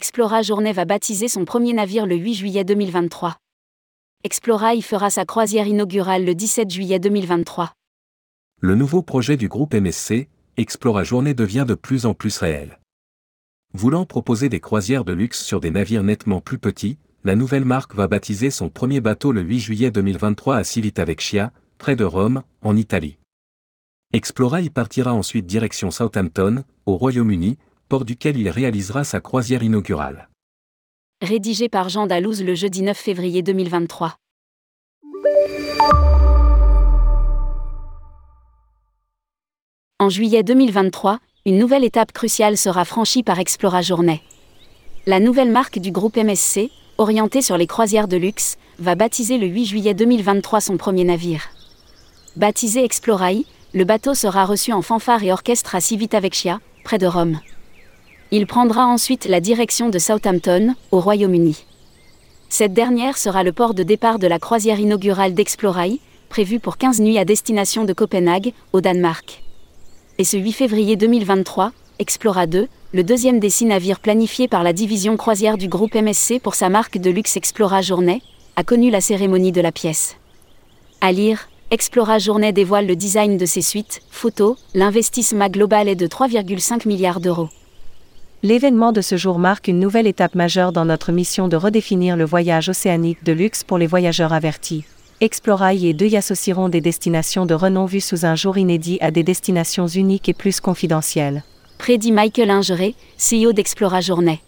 Explora Journée va baptiser son premier navire le 8 juillet 2023. Explora y fera sa croisière inaugurale le 17 juillet 2023. Le nouveau projet du groupe MSC, Explora Journée devient de plus en plus réel. Voulant proposer des croisières de luxe sur des navires nettement plus petits, la nouvelle marque va baptiser son premier bateau le 8 juillet 2023 à Civitavecchia, près de Rome, en Italie. Explora y partira ensuite direction Southampton, au Royaume-Uni, port duquel il réalisera sa croisière inaugurale. Rédigé par Jean Dalouse le jeudi 9 février 2023. En juillet 2023, une nouvelle étape cruciale sera franchie par Explora Journée. La nouvelle marque du groupe MSC, orientée sur les croisières de luxe, va baptiser le 8 juillet 2023 son premier navire. Baptisé Explorai, le bateau sera reçu en fanfare et orchestre à Civitavecchia, près de Rome. Il prendra ensuite la direction de Southampton, au Royaume-Uni. Cette dernière sera le port de départ de la croisière inaugurale d'Explorai, prévue pour 15 nuits à destination de Copenhague, au Danemark. Et ce 8 février 2023, Explora 2, le deuxième des six navires planifiés par la division croisière du groupe MSC pour sa marque de luxe Explora Journée, a connu la cérémonie de la pièce. À lire, Explora Journée dévoile le design de ses suites, photos, l'investissement global est de 3,5 milliards d'euros. L'événement de ce jour marque une nouvelle étape majeure dans notre mission de redéfinir le voyage océanique de luxe pour les voyageurs avertis. Explorail et deux y associeront des destinations de renom vues sous un jour inédit à des destinations uniques et plus confidentielles. Prédit Michael Ingeret, CEO d'Explora Journée.